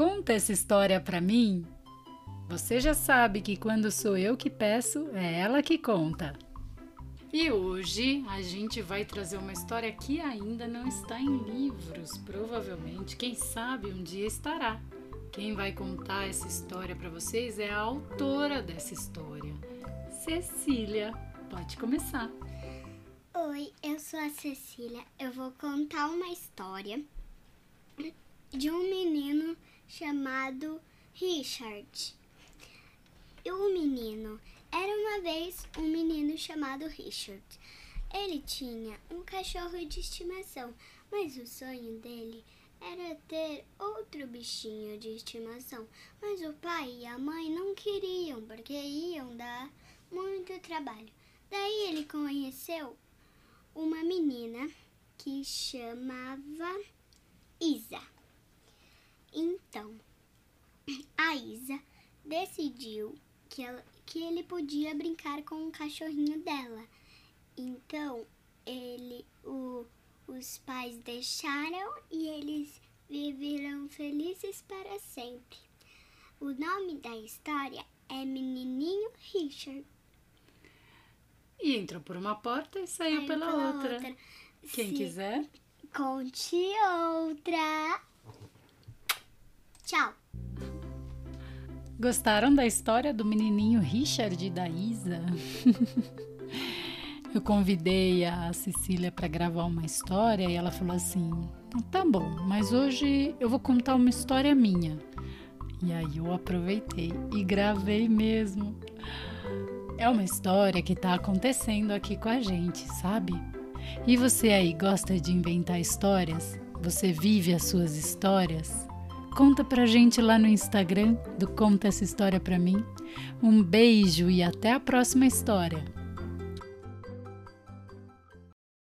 Conta essa história para mim. Você já sabe que quando sou eu que peço, é ela que conta. E hoje a gente vai trazer uma história que ainda não está em livros, provavelmente, quem sabe um dia estará. Quem vai contar essa história para vocês é a autora dessa história, Cecília. Pode começar. Oi, eu sou a Cecília. Eu vou contar uma história de um menino chamado Richard. E o menino era uma vez um menino chamado Richard. Ele tinha um cachorro de estimação, mas o sonho dele era ter outro bichinho de estimação. Mas o pai e a mãe não queriam, porque iam dar muito trabalho. Daí ele conheceu uma menina que chamava Isa. Então, a Isa decidiu que, ela, que ele podia brincar com o cachorrinho dela. Então, ele, o, os pais deixaram e eles viveram felizes para sempre. O nome da história é Menininho Richard. E entrou por uma porta e saiu, pela, pela outra. outra. Quem Se quiser. Conte outra. Tchau. Gostaram da história do menininho Richard e da Isa? Eu convidei a Cecília para gravar uma história e ela falou assim: tá bom, mas hoje eu vou contar uma história minha. E aí eu aproveitei e gravei mesmo. É uma história que está acontecendo aqui com a gente, sabe? E você aí gosta de inventar histórias? Você vive as suas histórias? Conta pra gente lá no Instagram do Conta essa história pra mim. Um beijo e até a próxima história.